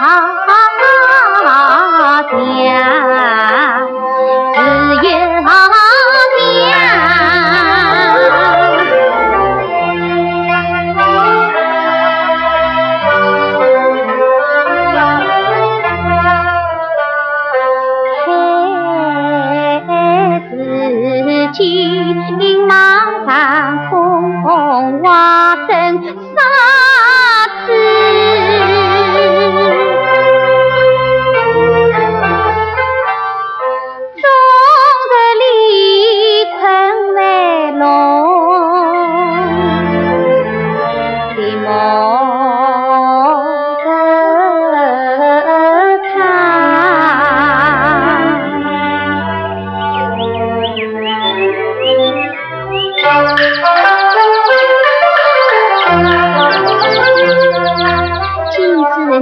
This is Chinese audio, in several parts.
好像自由像海自己往上空花生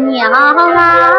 娘啊！